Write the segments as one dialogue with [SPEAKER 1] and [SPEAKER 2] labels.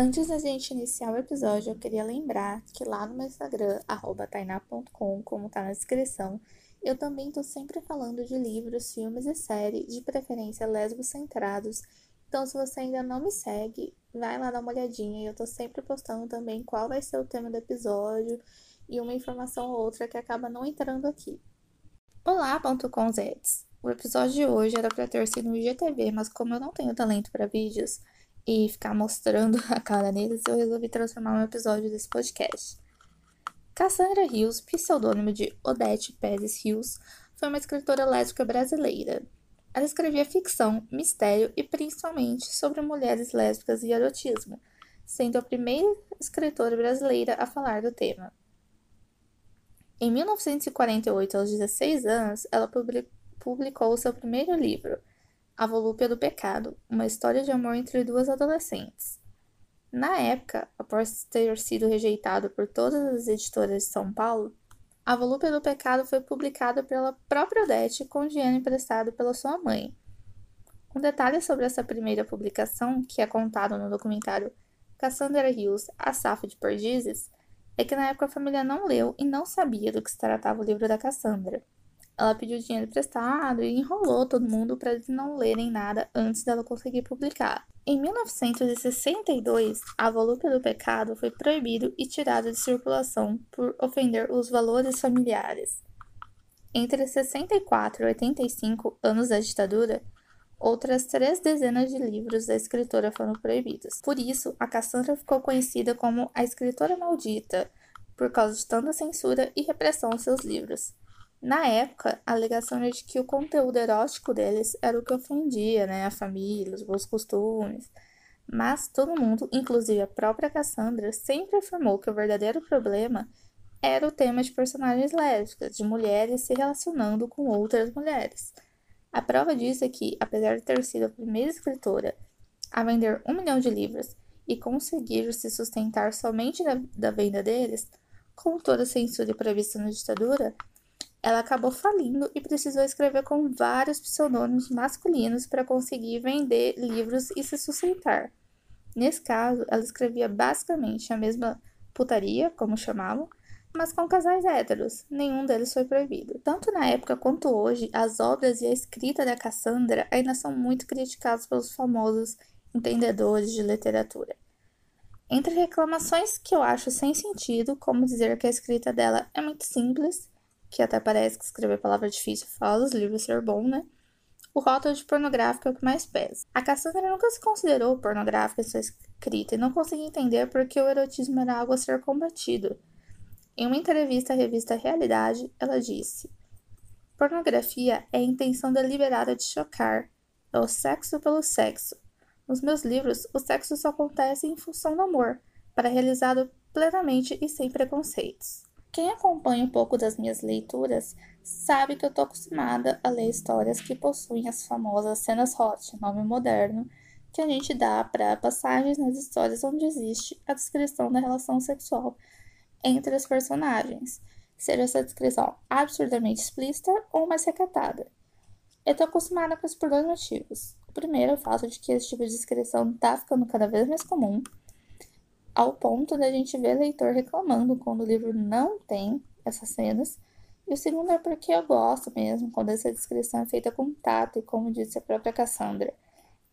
[SPEAKER 1] Antes da gente iniciar o episódio, eu queria lembrar que lá no meu Instagram, tainá.com, como tá na descrição, eu também tô sempre falando de livros, filmes e séries, de preferência lesbo-centrados. Então, se você ainda não me segue, vai lá dar uma olhadinha. Eu tô sempre postando também qual vai ser o tema do episódio e uma informação ou outra que acaba não entrando aqui. Olá, Zeds. O episódio de hoje era para ter sido no IGTV, mas como eu não tenho talento para vídeos, e ficar mostrando a cara deles, eu resolvi transformar um episódio desse podcast. Cassandra Rios, pseudônimo de Odete Pérez Rios, foi uma escritora lésbica brasileira. Ela escrevia ficção, mistério e principalmente sobre mulheres lésbicas e erotismo, sendo a primeira escritora brasileira a falar do tema. Em 1948, aos 16 anos, ela publicou seu primeiro livro, a Volúpia do Pecado, uma história de amor entre duas adolescentes. Na época, após ter sido rejeitado por todas as editoras de São Paulo, A Volúpia do Pecado foi publicada pela própria Odete com dinheiro emprestado pela sua mãe. Um detalhe sobre essa primeira publicação, que é contado no documentário Cassandra Hills, A Safo de Perdizes, é que na época a família não leu e não sabia do que se tratava o livro da Cassandra. Ela pediu dinheiro emprestado e enrolou todo mundo para eles não lerem nada antes dela conseguir publicar. Em 1962, a volúpia do pecado foi proibido e tirado de circulação por ofender os valores familiares. Entre 64 e 85 anos da ditadura, outras três dezenas de livros da escritora foram proibidos. Por isso, a Cassandra ficou conhecida como a escritora maldita, por causa de tanta censura e repressão aos seus livros. Na época, a alegação era de que o conteúdo erótico deles era o que ofendia né, a família, os bons costumes. Mas todo mundo, inclusive a própria Cassandra, sempre afirmou que o verdadeiro problema era o tema de personagens lésbicas, de mulheres se relacionando com outras mulheres. A prova disso é que, apesar de ter sido a primeira escritora a vender um milhão de livros e conseguir se sustentar somente da, da venda deles, com toda a censura prevista na ditadura, ela acabou falindo e precisou escrever com vários pseudônimos masculinos para conseguir vender livros e se sustentar. Nesse caso, ela escrevia basicamente a mesma putaria, como chamavam, mas com casais héteros. Nenhum deles foi proibido. Tanto na época quanto hoje, as obras e a escrita da Cassandra ainda são muito criticadas pelos famosos entendedores de literatura. Entre reclamações que eu acho sem sentido, como dizer que a escrita dela é muito simples que até parece que escrever palavra difícil fala os livros ser bom, né? O rótulo de pornográfico é o que mais pesa. A Cassandra nunca se considerou pornográfica em sua escrita e não conseguia entender por que o erotismo era algo a ser combatido. Em uma entrevista à revista Realidade, ela disse: Pornografia é a intenção deliberada de chocar, é o sexo pelo sexo. Nos meus livros, o sexo só acontece em função do amor, para realizado plenamente e sem preconceitos. Quem acompanha um pouco das minhas leituras sabe que eu tô acostumada a ler histórias que possuem as famosas cenas hot, nome moderno, que a gente dá para passagens nas histórias onde existe a descrição da relação sexual entre os personagens, seja essa descrição absurdamente explícita ou mais recatada. Eu tô acostumada com isso por dois motivos. O primeiro é o fato de que esse tipo de descrição tá ficando cada vez mais comum, ao ponto da gente ver leitor reclamando quando o livro não tem essas cenas. E o segundo é porque eu gosto mesmo quando essa descrição é feita com tato e, como disse a própria Cassandra,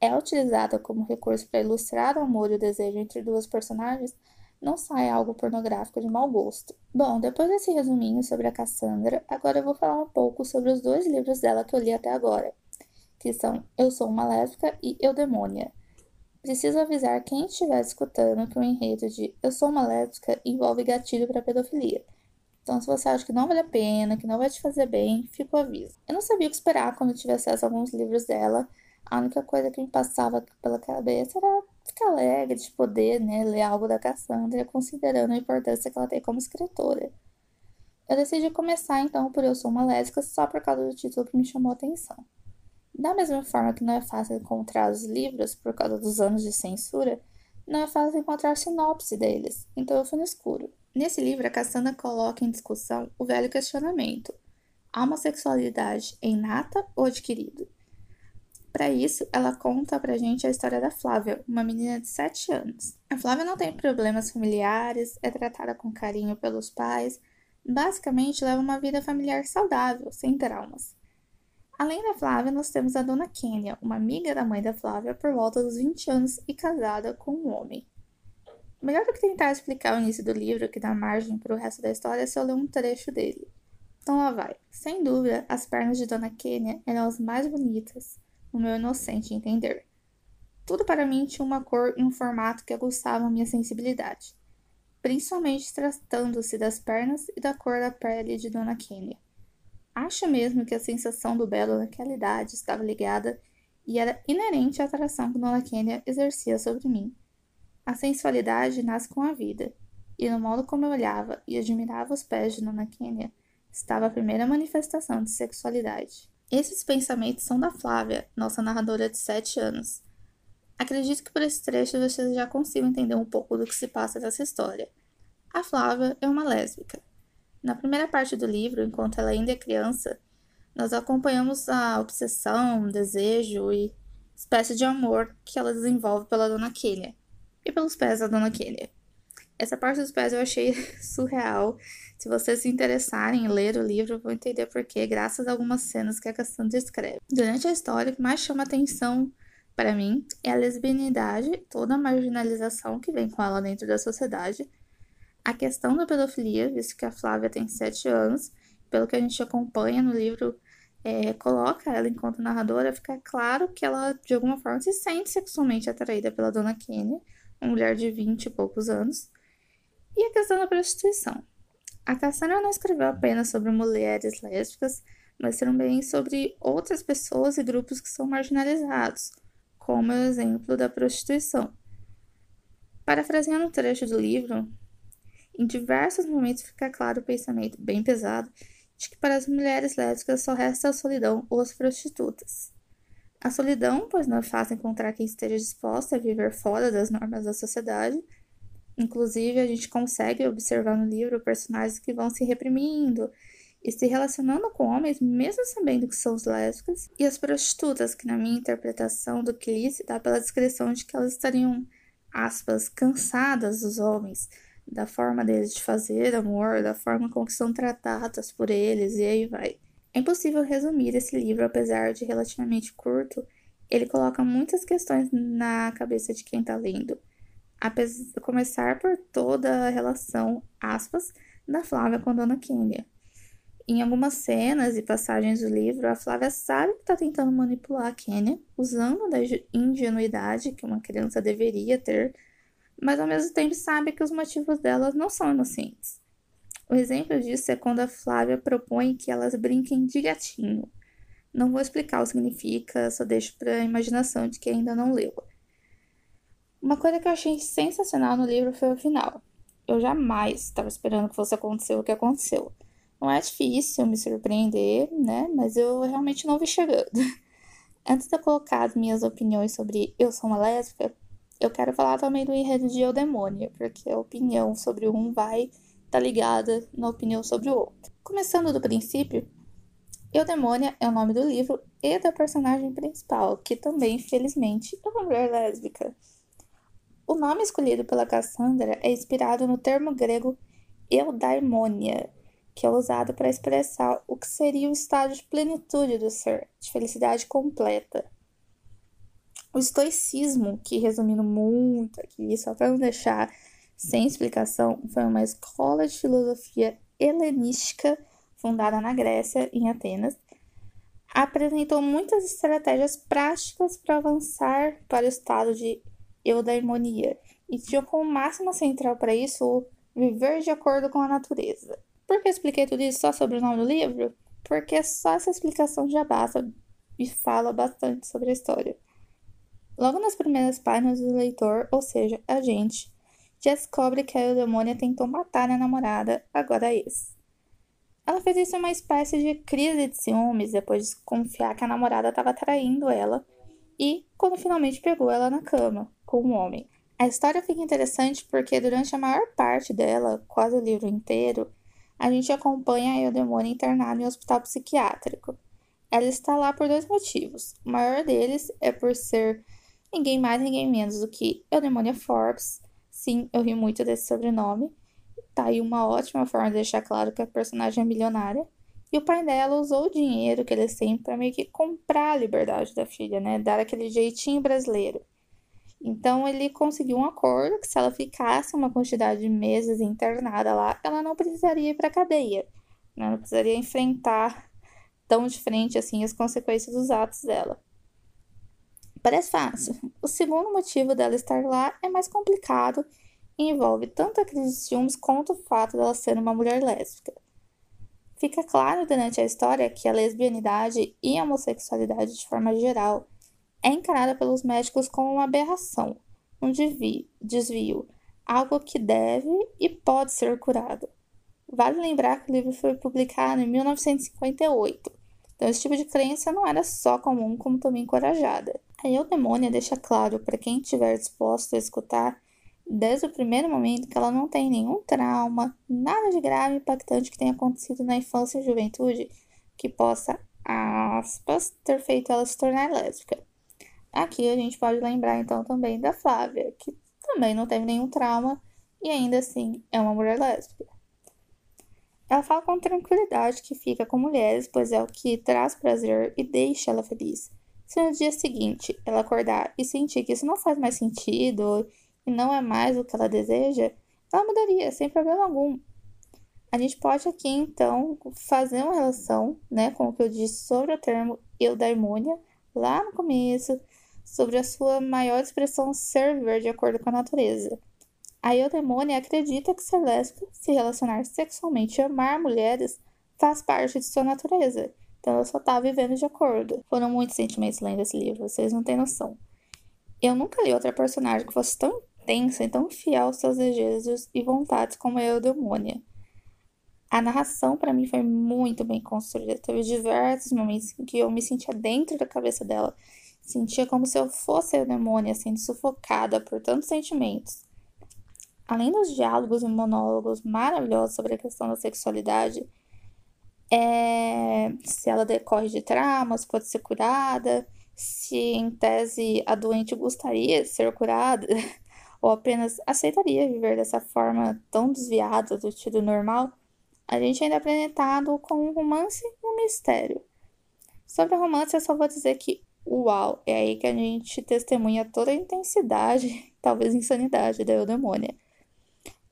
[SPEAKER 1] é utilizada como recurso para ilustrar o amor e o desejo entre duas personagens, não sai algo pornográfico de mau gosto. Bom, depois desse resuminho sobre a Cassandra, agora eu vou falar um pouco sobre os dois livros dela que eu li até agora, que são Eu Sou uma Lésbica e Eu Demônia. Preciso avisar quem estiver escutando que o enredo de Eu Sou uma Lésbica envolve gatilho para pedofilia. Então, se você acha que não vale a pena, que não vai te fazer bem, fica o aviso. Eu não sabia o que esperar quando tive acesso a alguns livros dela. A única coisa que me passava pela cabeça era ficar alegre de poder né, ler algo da Cassandra, considerando a importância que ela tem como escritora. Eu decidi começar então por Eu Sou uma Lésbica só por causa do título que me chamou a atenção. Da mesma forma que não é fácil encontrar os livros por causa dos anos de censura, não é fácil encontrar sinopse deles, então eu fui no escuro. Nesse livro, a Cassandra coloca em discussão o velho questionamento: a homossexualidade é inata ou adquirida? Para isso, ela conta pra gente a história da Flávia, uma menina de 7 anos. A Flávia não tem problemas familiares, é tratada com carinho pelos pais, basicamente leva uma vida familiar saudável, sem traumas. Além da Flávia, nós temos a dona Kênia, uma amiga da mãe da Flávia por volta dos 20 anos e casada com um homem. Melhor do que tentar explicar o início do livro, que dá margem para o resto da história, é se eu ler um trecho dele. Então lá vai. Sem dúvida, as pernas de Dona Kênia eram as mais bonitas, no meu inocente entender. Tudo para mim tinha uma cor e um formato que aguçavam minha sensibilidade, principalmente tratando-se das pernas e da cor da pele de Dona Kênia. Acho mesmo que a sensação do belo naquela idade estava ligada e era inerente à atração que Dona Kênia exercia sobre mim. A sensualidade nasce com a vida, e no modo como eu olhava e admirava os pés de Dona Kênia estava a primeira manifestação de sexualidade. Esses pensamentos são da Flávia, nossa narradora de 7 anos. Acredito que por esse trecho vocês já consigam entender um pouco do que se passa nessa história. A Flávia é uma lésbica. Na primeira parte do livro, enquanto ela ainda é criança, nós acompanhamos a obsessão, desejo e espécie de amor que ela desenvolve pela Dona Kênia e pelos pés da Dona Kênia. Essa parte dos pés eu achei surreal. Se vocês se interessarem em ler o livro, vão entender porquê, graças a algumas cenas que a Cassandra escreve. Durante a história, o que mais chama atenção para mim é a lesbianidade, toda a marginalização que vem com ela dentro da sociedade, a questão da pedofilia, visto que a Flávia tem 7 anos, pelo que a gente acompanha no livro, é, coloca ela enquanto narradora, fica claro que ela, de alguma forma, se sente sexualmente atraída pela dona Kenny, uma mulher de 20 e poucos anos, e a questão da prostituição. A Cassandra não escreveu apenas sobre mulheres lésbicas, mas também sobre outras pessoas e grupos que são marginalizados, como o exemplo da prostituição. Parafraseando um trecho do livro, em diversos momentos fica claro o pensamento bem pesado de que para as mulheres lésbicas só resta a solidão ou as prostitutas. A solidão, pois não é fácil encontrar quem esteja disposta a viver fora das normas da sociedade, Inclusive, a gente consegue observar no livro personagens que vão se reprimindo e se relacionando com homens, mesmo sabendo que são lésbicas, e as prostitutas, que na minha interpretação do que se dá pela descrição de que elas estariam, aspas, cansadas dos homens, da forma deles de fazer amor, da forma com que são tratadas por eles, e aí vai. É impossível resumir esse livro, apesar de relativamente curto, ele coloca muitas questões na cabeça de quem está lendo a começar por toda a relação, aspas, da Flávia com Dona Kênia. Em algumas cenas e passagens do livro, a Flávia sabe que está tentando manipular a Kênia, usando da ingenuidade que uma criança deveria ter, mas ao mesmo tempo sabe que os motivos delas não são inocentes. O exemplo disso é quando a Flávia propõe que elas brinquem de gatinho. Não vou explicar o que significa, só deixo para a imaginação de quem ainda não leu. Uma coisa que eu achei sensacional no livro foi o final. Eu jamais estava esperando que fosse acontecer o que aconteceu. Não é difícil me surpreender, né? Mas eu realmente não vi chegando. Antes de eu colocar as minhas opiniões sobre Eu Sou uma Lésbica, eu quero falar também do enredo de Eudemônia, porque a opinião sobre um vai estar tá ligada na opinião sobre o outro. Começando do princípio, Eudemônia é o nome do livro e da personagem principal, que também, felizmente, é uma mulher lésbica. O nome escolhido pela Cassandra é inspirado no termo grego eudaimonia, que é usado para expressar o que seria o estado de plenitude do ser, de felicidade completa. O estoicismo, que resumindo muito aqui, só para não deixar sem explicação, foi uma escola de filosofia helenística fundada na Grécia, em Atenas. Apresentou muitas estratégias práticas para avançar para o estado de eudaimonia, e tinha como máxima central para isso o viver de acordo com a natureza. Por que eu expliquei tudo isso só sobre o nome do livro? Porque só essa explicação já basta e fala bastante sobre a história. Logo nas primeiras páginas do leitor, ou seja, a gente, já descobre que a Eudemônia tentou matar a namorada, agora ex. Ela fez isso em uma espécie de crise de ciúmes depois de confiar que a namorada estava traindo ela e quando finalmente pegou ela na cama com um homem. A história fica interessante porque durante a maior parte dela, quase o livro inteiro, a gente acompanha a Eudemônia internada em um hospital psiquiátrico. ela está lá por dois motivos. O maior deles é por ser ninguém mais, ninguém menos do que Eudemonia Forbes. Sim, eu ri muito desse sobrenome. Tá aí uma ótima forma de deixar claro que a personagem é milionária. E o pai dela usou o dinheiro que eles têm para meio que comprar a liberdade da filha, né? Dar aquele jeitinho brasileiro. Então ele conseguiu um acordo que se ela ficasse uma quantidade de meses internada lá, ela não precisaria ir para cadeia, né? não precisaria enfrentar tão de frente assim as consequências dos atos dela. Parece fácil. O segundo motivo dela estar lá é mais complicado e envolve tanto a crise de ciúmes quanto o fato dela ser uma mulher lésbica. Fica claro durante a história que a lesbianidade e a homossexualidade de forma geral é encarada pelos médicos como uma aberração, um desvio, algo que deve e pode ser curado. Vale lembrar que o livro foi publicado em 1958, então esse tipo de crença não era só comum, como também encorajada. A Eudemônia deixa claro para quem estiver disposto a escutar, desde o primeiro momento, que ela não tem nenhum trauma, nada de grave e impactante que tenha acontecido na infância e juventude que possa, aspas, ter feito ela se tornar lésbica. Aqui a gente pode lembrar então também da Flávia, que também não teve nenhum trauma e ainda assim é uma mulher lésbica. Ela fala com tranquilidade que fica com mulheres, pois é o que traz prazer e deixa ela feliz. Se no dia seguinte ela acordar e sentir que isso não faz mais sentido e não é mais o que ela deseja, ela mudaria sem problema algum. A gente pode aqui então fazer uma relação né, com o que eu disse sobre o termo eudaimônia lá no começo, sobre a sua maior expressão ser viver de acordo com a natureza. A eudemônia acredita que ser lésbica, se relacionar sexualmente e amar mulheres faz parte de sua natureza. Então ela só tá vivendo de acordo. Foram muitos sentimentos lendo esse livro, vocês não têm noção. Eu nunca li outra personagem que fosse tão intensa e tão fiel aos seus desejos e vontades como a Eudemônia. A narração para mim foi muito bem construída. Teve diversos momentos em que eu me sentia dentro da cabeça dela Sentia como se eu fosse a demônia sendo sufocada por tantos sentimentos. Além dos diálogos e monólogos maravilhosos sobre a questão da sexualidade, é, se ela decorre de traumas, pode ser curada, se em tese a doente gostaria de ser curada, ou apenas aceitaria viver dessa forma tão desviada do tido normal, a gente ainda é apresentado com um romance e um mistério. Sobre o romance, eu só vou dizer que Uau, é aí que a gente testemunha toda a intensidade, talvez insanidade da Eudemônia.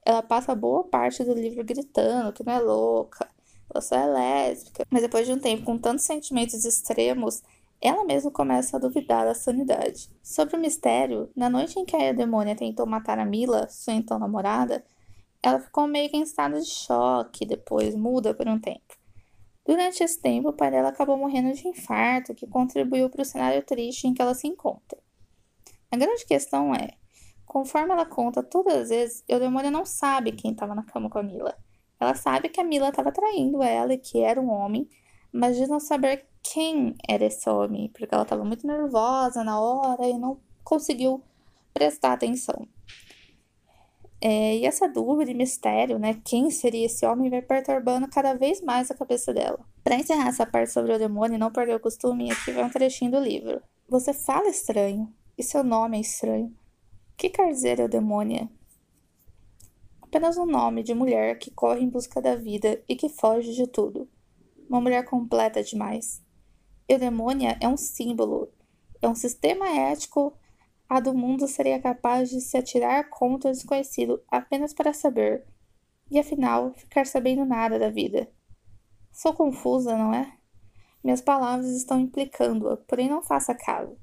[SPEAKER 1] Ela passa boa parte do livro gritando que não é louca, ela só é lésbica, mas depois de um tempo com tantos sentimentos extremos, ela mesma começa a duvidar da sanidade. Sobre o mistério, na noite em que a Eudemônia tentou matar a Mila, sua então namorada, ela ficou meio que em estado de choque, depois muda por um tempo. Durante esse tempo, o pai dela acabou morrendo de infarto, que contribuiu para o cenário triste em que ela se encontra. A grande questão é, conforme ela conta todas as vezes, Eudemônia não sabe quem estava na cama com a Mila. Ela sabe que a Mila estava traindo ela e que era um homem, mas de não saber quem era esse homem, porque ela estava muito nervosa na hora e não conseguiu prestar atenção. É, e essa dúvida e mistério, né? Quem seria esse homem vai perturbando cada vez mais a cabeça dela. Para encerrar essa parte sobre o demônio e não perder o costume, aqui vai um trechinho do livro. Você fala estranho, e seu nome é estranho. O que quer dizer eudemônia? Apenas um nome de mulher que corre em busca da vida e que foge de tudo. Uma mulher completa demais. Eudemônia é um símbolo, é um sistema ético a do mundo seria capaz de se atirar contra o desconhecido apenas para saber, e afinal ficar sabendo nada da vida. Sou confusa, não é? Minhas palavras estão implicando-a, porém não faça caso.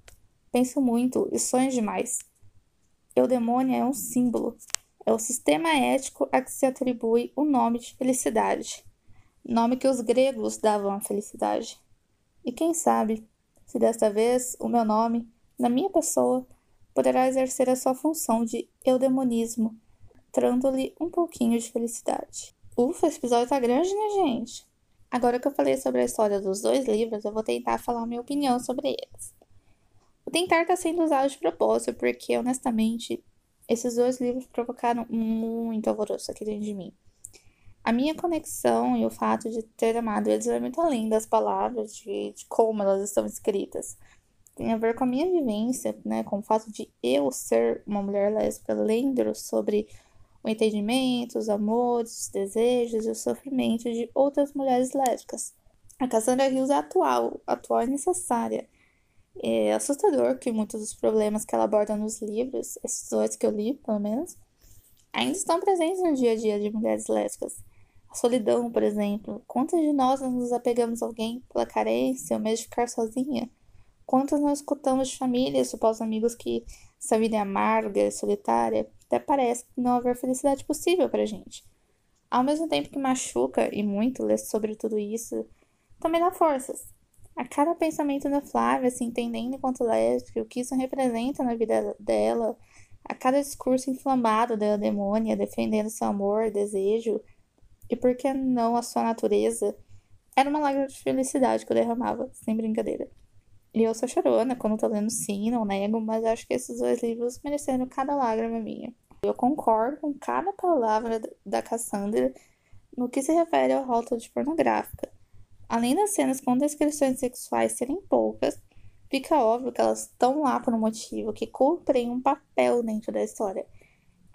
[SPEAKER 1] Penso muito e sonho demais. Eudemônia é um símbolo. É o sistema ético a que se atribui o nome de felicidade. Nome que os gregos davam à felicidade. E quem sabe, se desta vez o meu nome, na minha pessoa, poderá exercer a sua função de eudemonismo, trando-lhe um pouquinho de felicidade. Ufa, esse episódio tá grande, né, gente? Agora que eu falei sobre a história dos dois livros, eu vou tentar falar minha opinião sobre eles. O tentar tá sendo usado de propósito, porque, honestamente, esses dois livros provocaram muito alvoroço aqui dentro de mim. A minha conexão e o fato de ter amado eles vai muito além das palavras, de, de como elas estão escritas. Tem a ver com a minha vivência, né, com o fato de eu ser uma mulher lésbica, lendo sobre o entendimento, os amores, os desejos e o sofrimento de outras mulheres lésbicas. A Cassandra Hills é atual, atual e necessária. É assustador que muitos dos problemas que ela aborda nos livros, esses dois que eu li, pelo menos, ainda estão presentes no dia a dia de mulheres lésbicas. A solidão, por exemplo. Quantas de nós nos apegamos a alguém pela carência ou mesmo de ficar sozinha? Quantas nós escutamos de famílias, supostos amigos que essa vida é amarga, solitária, até parece não haver felicidade possível pra gente. Ao mesmo tempo que machuca e muito ler sobre tudo isso, também dá forças. A cada pensamento da Flávia se entendendo enquanto lésbica, o que isso representa na vida dela, a cada discurso inflamado da demônia defendendo seu amor, desejo e por que não a sua natureza, era uma lágrima de felicidade que eu derramava, sem brincadeira. E eu sou chorona quando tô lendo sim, não nego, mas acho que esses dois livros mereceram cada lágrima minha. Eu concordo com cada palavra da Cassandra no que se refere ao rótulo de pornográfica. Além das cenas com descrições sexuais serem poucas, fica óbvio que elas estão lá por um motivo, que cumprem um papel dentro da história.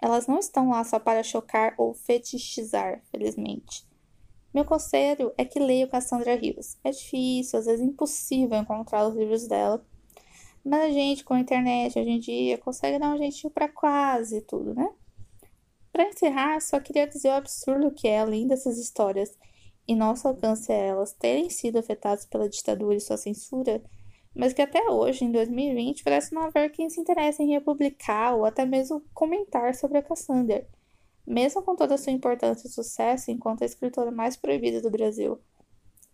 [SPEAKER 1] Elas não estão lá só para chocar ou fetichizar, felizmente. Meu conselho é que leia Cassandra Rios. É difícil, às vezes impossível encontrar os livros dela. Mas a gente, com a internet hoje em dia, consegue dar um jeitinho para quase tudo, né? Para encerrar, só queria dizer o absurdo que é, além dessas histórias e nosso alcance a elas terem sido afetadas pela ditadura e sua censura, mas que até hoje, em 2020, parece não haver quem se interesse em republicar ou até mesmo comentar sobre a Cassandra, mesmo com toda a sua importância e sucesso enquanto a escritora mais proibida do Brasil.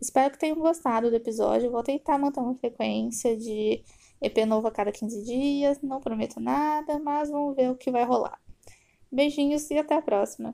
[SPEAKER 1] Espero que tenham gostado do episódio. Vou tentar manter uma frequência de EP novo a cada 15 dias. Não prometo nada, mas vamos ver o que vai rolar. Beijinhos e até a próxima!